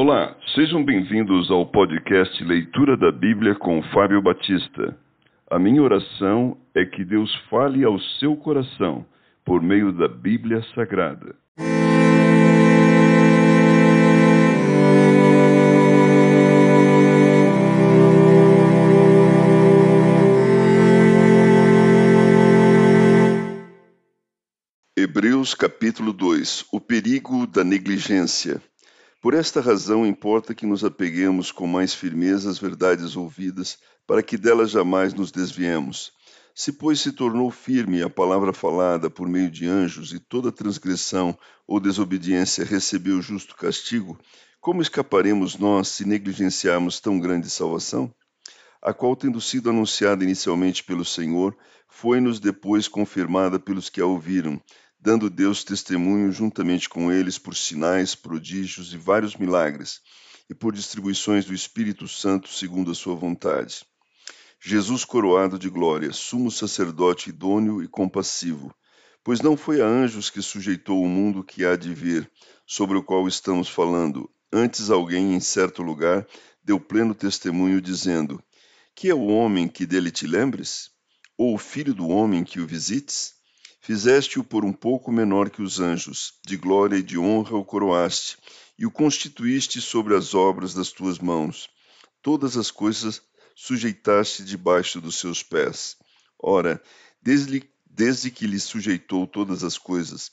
Olá, sejam bem-vindos ao podcast Leitura da Bíblia com Fábio Batista. A minha oração é que Deus fale ao seu coração por meio da Bíblia Sagrada. Hebreus capítulo 2 O perigo da negligência. Por esta razão, importa que nos apeguemos com mais firmeza às verdades ouvidas, para que delas jamais nos desviemos. Se, pois, se tornou firme a palavra falada por meio de anjos, e toda transgressão ou desobediência recebeu justo castigo, como escaparemos nós se negligenciarmos tão grande salvação? A qual, tendo sido anunciada inicialmente pelo Senhor, foi-nos depois confirmada pelos que a ouviram dando Deus testemunho juntamente com eles por sinais, prodígios e vários milagres, e por distribuições do Espírito Santo segundo a sua vontade. Jesus coroado de glória, sumo sacerdote idôneo e compassivo, pois não foi a anjos que sujeitou o mundo que há de vir, sobre o qual estamos falando, antes alguém em certo lugar deu pleno testemunho dizendo: Que é o homem que dele te lembres? Ou o filho do homem que o visites? Fizeste-o por um pouco menor que os anjos, de glória e de honra o coroaste, e o constituíste sobre as obras das tuas mãos. Todas as coisas sujeitaste debaixo dos seus pés. Ora, desde, desde que lhe sujeitou todas as coisas,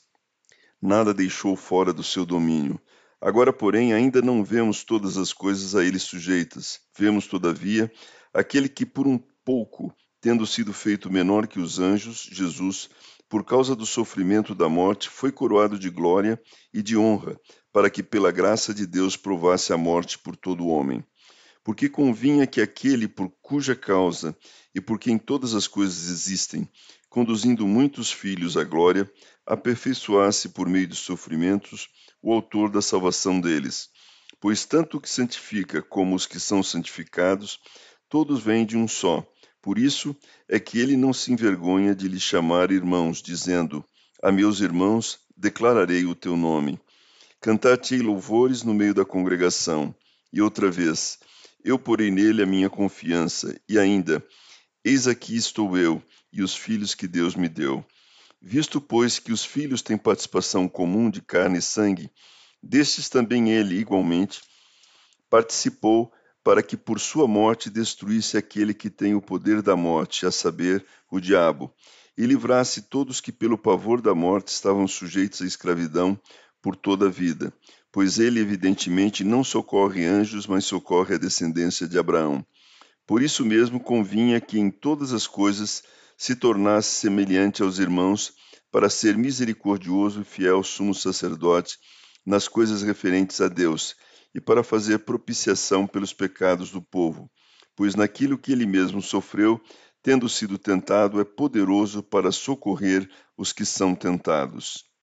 nada deixou fora do seu domínio. Agora, porém, ainda não vemos todas as coisas a ele sujeitas. Vemos, todavia, aquele que por um pouco, tendo sido feito menor que os anjos, Jesus, por causa do sofrimento da morte, foi coroado de glória e de honra, para que pela graça de Deus provasse a morte por todo homem. Porque convinha que aquele por cuja causa e por quem todas as coisas existem, conduzindo muitos filhos à glória, aperfeiçoasse por meio de sofrimentos o autor da salvação deles. Pois tanto o que santifica como os que são santificados, todos vêm de um só, por isso é que ele não se envergonha de lhe chamar irmãos, dizendo: A meus irmãos declararei o teu nome. Cantar-te-ei louvores no meio da congregação. E outra vez: Eu porei nele a minha confiança. E ainda: Eis aqui estou eu e os filhos que Deus me deu. Visto, pois, que os filhos têm participação comum de carne e sangue, destes também ele, igualmente, participou para que por sua morte destruísse aquele que tem o poder da morte, a saber, o diabo, e livrasse todos que pelo pavor da morte estavam sujeitos à escravidão por toda a vida, pois ele evidentemente não socorre anjos, mas socorre a descendência de Abraão. Por isso mesmo convinha que em todas as coisas se tornasse semelhante aos irmãos, para ser misericordioso e fiel sumo sacerdote nas coisas referentes a Deus, e para fazer propiciação pelos pecados do povo, pois naquilo que ele mesmo sofreu, tendo sido tentado, é poderoso para socorrer os que são tentados.